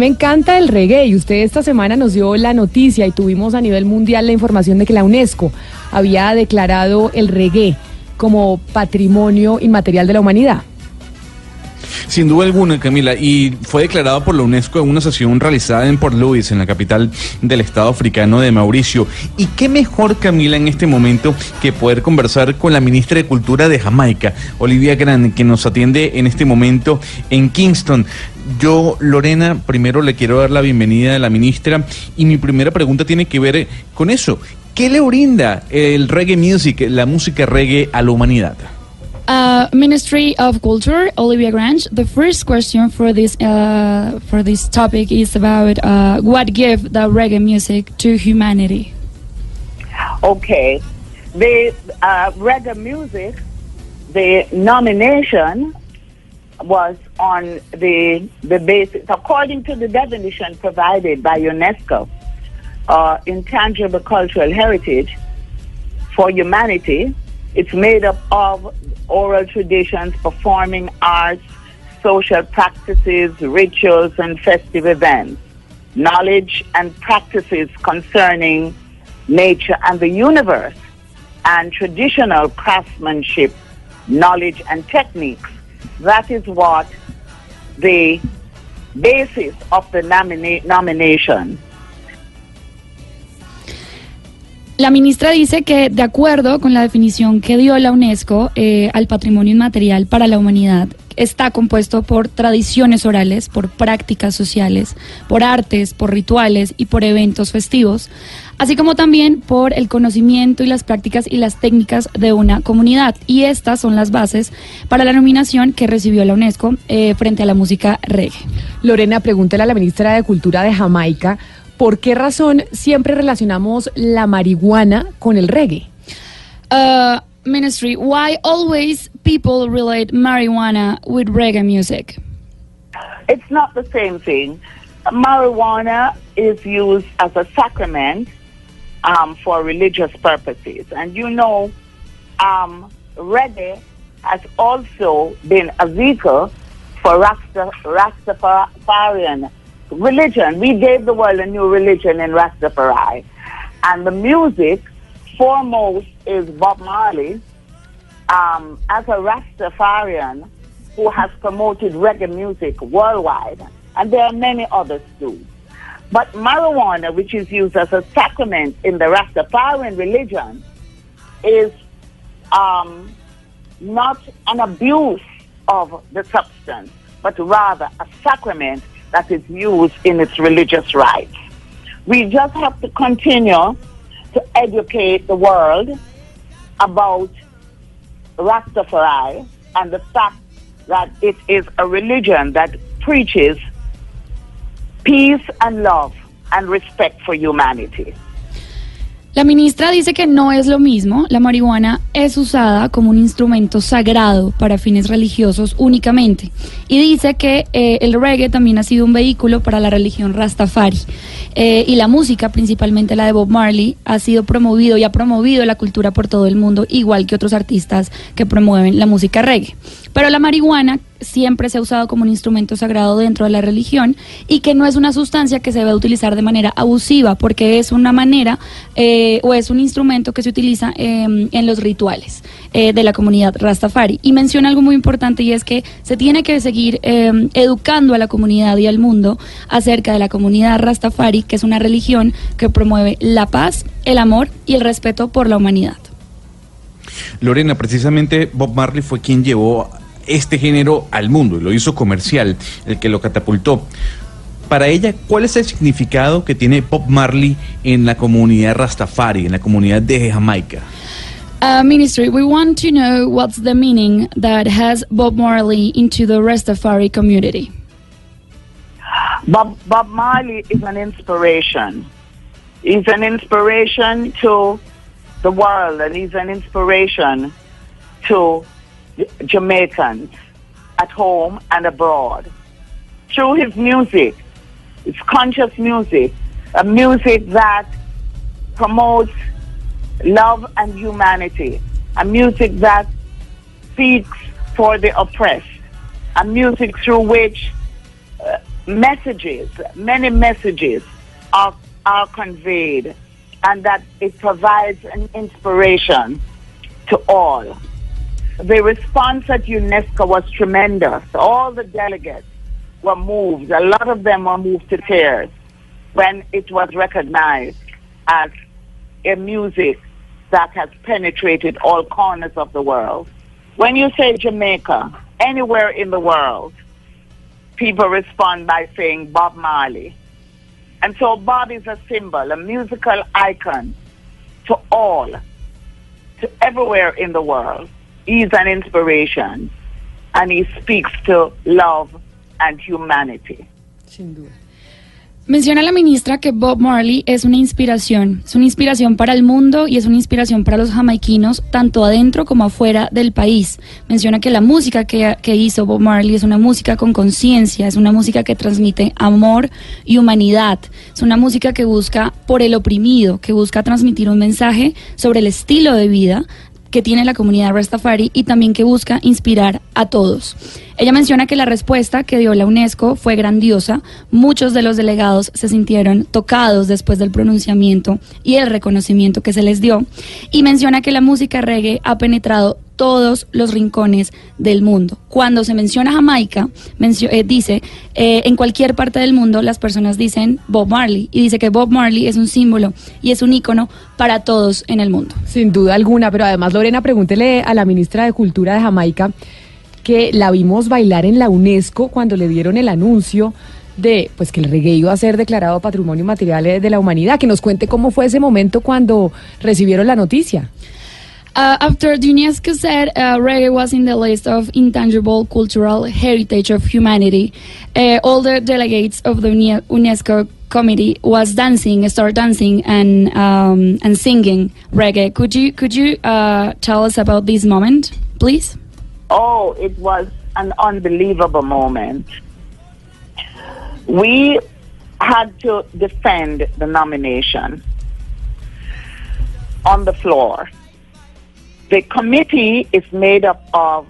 Me encanta el reggae y usted esta semana nos dio la noticia y tuvimos a nivel mundial la información de que la UNESCO había declarado el reggae como patrimonio inmaterial de la humanidad. Sin duda alguna, Camila, y fue declarado por la UNESCO en una sesión realizada en Port Louis, en la capital del estado africano de Mauricio. Y qué mejor, Camila, en este momento que poder conversar con la ministra de Cultura de Jamaica, Olivia Grant, que nos atiende en este momento en Kingston. Yo, Lorena, primero le quiero dar la bienvenida a la ministra y mi primera pregunta tiene que ver con eso. ¿Qué le brinda el reggae music, la música reggae a la humanidad? Uh, Ministry of Culture, Olivia Grange. The first question for this uh, for this topic is about uh, what give the reggae music to humanity. Okay, the uh, reggae music, the nomination was on the the basis according to the definition provided by UNESCO, uh, intangible cultural heritage for humanity. It's made up of oral traditions, performing arts, social practices, rituals, and festive events, knowledge and practices concerning nature and the universe, and traditional craftsmanship, knowledge, and techniques. That is what the basis of the nomina- nomination. La ministra dice que, de acuerdo con la definición que dio la UNESCO eh, al patrimonio inmaterial para la humanidad, está compuesto por tradiciones orales, por prácticas sociales, por artes, por rituales y por eventos festivos, así como también por el conocimiento y las prácticas y las técnicas de una comunidad. Y estas son las bases para la nominación que recibió la UNESCO eh, frente a la música reggae. Lorena, pregúntele a la ministra de Cultura de Jamaica por qué razón siempre relacionamos la marihuana con el reggae. Uh, ministry, why always people relate marijuana with reggae music? It's not the same thing. Marijuana is used as a sacrament um, for religious purposes. And you know, um, reggae has also been a vehicle for Rasta, Rastafarian religion. We gave the world a new religion in Rastafari. And the music, foremost, is Bob Marley. Um, as a Rastafarian who has promoted reggae music worldwide, and there are many others too. But marijuana, which is used as a sacrament in the Rastafarian religion, is um, not an abuse of the substance, but rather a sacrament that is used in its religious rites. We just have to continue to educate the world about Rastafari and the fact that it is a religion that preaches peace and love and respect for humanity. La ministra dice que no es lo mismo, la marihuana es usada como un instrumento sagrado para fines religiosos únicamente. Y dice que eh, el reggae también ha sido un vehículo para la religión Rastafari. Eh, y la música, principalmente la de Bob Marley, ha sido promovido y ha promovido la cultura por todo el mundo, igual que otros artistas que promueven la música reggae. Pero la marihuana siempre se ha usado como un instrumento sagrado dentro de la religión y que no es una sustancia que se debe utilizar de manera abusiva porque es una manera eh, o es un instrumento que se utiliza eh, en los rituales eh, de la comunidad Rastafari. Y menciona algo muy importante y es que se tiene que seguir eh, educando a la comunidad y al mundo acerca de la comunidad Rastafari, que es una religión que promueve la paz, el amor y el respeto por la humanidad. Lorena, precisamente Bob Marley fue quien llevó este género al mundo y lo hizo comercial, el que lo catapultó. Para ella, ¿cuál es el significado que tiene Bob Marley en la comunidad Rastafari, en la comunidad de Jamaica? Uh, ministry, we want to know what's the meaning that has Bob Marley into the Rastafari community. Bob, Bob Marley is an inspiration. He's an inspiration to the world and he's an inspiration to Jamaicans at home and abroad. Through his music, it's conscious music, a music that promotes love and humanity, a music that speaks for the oppressed, a music through which uh, messages, many messages are, are conveyed and that it provides an inspiration to all. The response at UNESCO was tremendous. All the delegates were moved. A lot of them were moved to tears when it was recognized as a music that has penetrated all corners of the world. When you say Jamaica, anywhere in the world, people respond by saying Bob Marley. And so Bob is a symbol, a musical icon to all, to everywhere in the world. He's an inspiration and he speaks to love and humanity. Sin duda. Menciona la ministra que Bob Marley es una inspiración, es una inspiración para el mundo y es una inspiración para los jamaiquinos, tanto adentro como afuera del país. Menciona que la música que, que hizo Bob Marley es una música con conciencia, es una música que transmite amor y humanidad, es una música que busca por el oprimido, que busca transmitir un mensaje sobre el estilo de vida que tiene la comunidad Rastafari y también que busca inspirar a todos. Ella menciona que la respuesta que dio la UNESCO fue grandiosa. Muchos de los delegados se sintieron tocados después del pronunciamiento y el reconocimiento que se les dio. Y menciona que la música reggae ha penetrado todos los rincones del mundo. Cuando se menciona Jamaica, eh, dice, eh, en cualquier parte del mundo las personas dicen Bob Marley y dice que Bob Marley es un símbolo y es un ícono para todos en el mundo. Sin duda alguna, pero además Lorena, pregúntele a la ministra de Cultura de Jamaica que la vimos bailar en la UNESCO cuando le dieron el anuncio de pues que el reggae iba a ser declarado Patrimonio Material de la Humanidad, que nos cuente cómo fue ese momento cuando recibieron la noticia. Uh, after UNESCO said uh, reggae was in the list of intangible cultural heritage of humanity, uh, all the delegates of the UNESCO committee was dancing, start dancing and um, and singing reggae. Could you could you uh, tell us about this moment, please? Oh, it was an unbelievable moment. We had to defend the nomination on the floor. The committee is made up of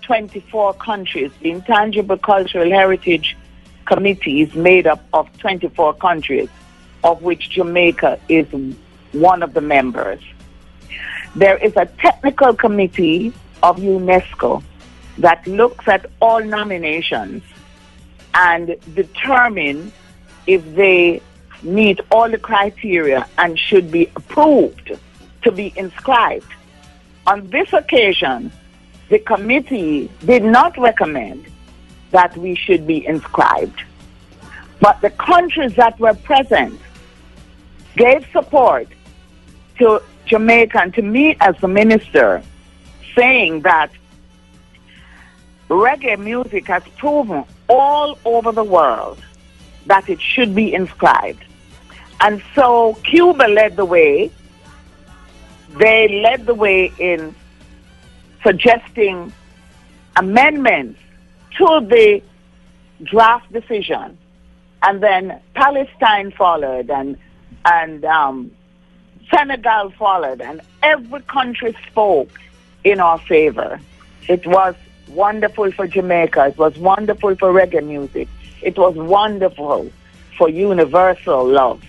24 countries. The Intangible Cultural Heritage Committee is made up of 24 countries, of which Jamaica is one of the members. There is a technical committee of UNESCO that looks at all nominations and determine if they meet all the criteria and should be approved to be inscribed. On this occasion, the committee did not recommend that we should be inscribed. But the countries that were present gave support to Jamaica and to me as the minister, saying that reggae music has proven all over the world that it should be inscribed. And so Cuba led the way. They led the way in suggesting amendments to the draft decision. And then Palestine followed and, and um, Senegal followed, and every country spoke in our favor. It was wonderful for Jamaica. It was wonderful for reggae music. It was wonderful for universal love.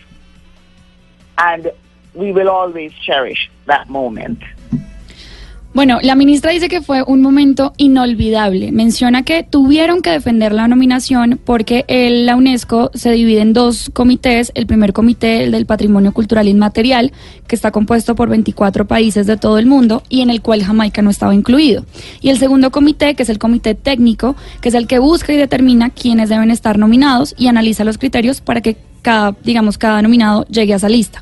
And we will always cherish that moment. Bueno, la ministra dice que fue un momento inolvidable. Menciona que tuvieron que defender la nominación porque el- la UNESCO se divide en dos comités. El primer comité, el del Patrimonio Cultural Inmaterial, que está compuesto por 24 países de todo el mundo y en el cual Jamaica no estaba incluido. Y el segundo comité, que es el comité técnico, que es el que busca y determina quiénes deben estar nominados y analiza los criterios para que cada, digamos, cada nominado llegue a esa lista.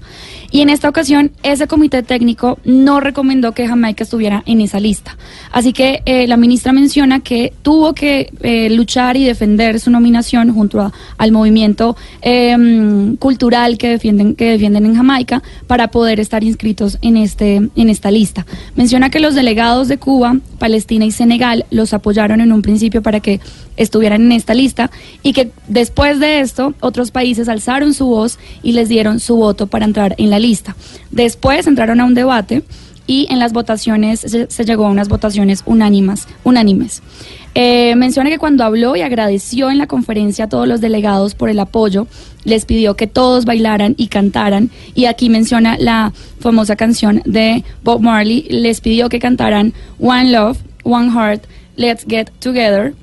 Y en esta ocasión, ese comité técnico no recomendó que Jamaica estuviera en esa lista. Así que eh, la ministra menciona que tuvo que eh, luchar y defender su nominación junto a- al movimiento eh, cultural que defienden, que defienden en Jamaica para poder estar inscritos en, este, en esta lista. Menciona que los delegados de Cuba, Palestina y Senegal los apoyaron en un principio para que estuvieran en esta lista y que después de esto otros países alzaron su voz y les dieron su voto para entrar en la lista. Después entraron a un debate y en las votaciones se, llegó a unas votaciones unánimas, unánimes. Eh, menciona que cuando habló y agradeció en la conferencia a todos los delegados por el apoyo, les pidió que todos bailaran y cantaran. Y aquí menciona la famosa canción de Bob Marley. Les pidió que cantaran One Love, One Heart, Let's Get Together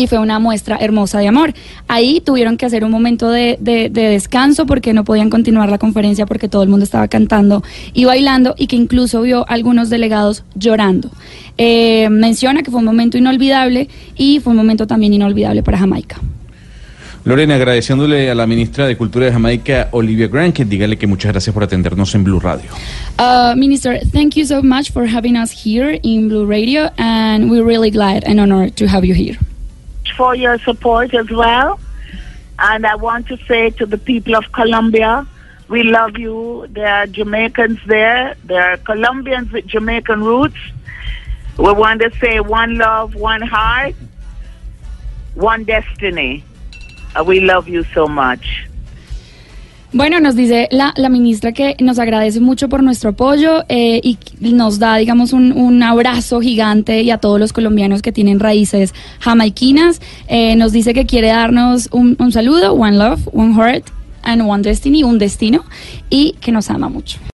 y fue una muestra hermosa de amor. Ahí tuvieron que hacer un momento de, de, de, descanso porque no podían continuar la conferencia porque todo el mundo estaba cantando y bailando y que incluso vio algunos delegados llorando. Eh, menciona que fue un momento inolvidable y fue un momento también inolvidable para Jamaica. Lorena, agradeciéndole a la ministra de Cultura de Jamaica, Olivia Grant, que dígale que muchas gracias por atendernos en Blue Radio. Uh, Minister, thank you so much for having us here in Blue Radio, and we're really glad and honored to have you here. For your support as well. And I want to say to the people of Colombia, we love you. There are Jamaicans there. There are Colombians with Jamaican roots. We want to say one love, one heart, one destiny. Uh, we love you so much. Bueno, nos dice la, la, ministra que nos agradece mucho por nuestro apoyo eh, y nos da, digamos, un, un, abrazo gigante y a todos los colombianos que tienen raíces jamaiquinas. Eh, nos dice que quiere darnos un, un saludo, one love, one heart and one destiny, un destino, y que nos ama mucho.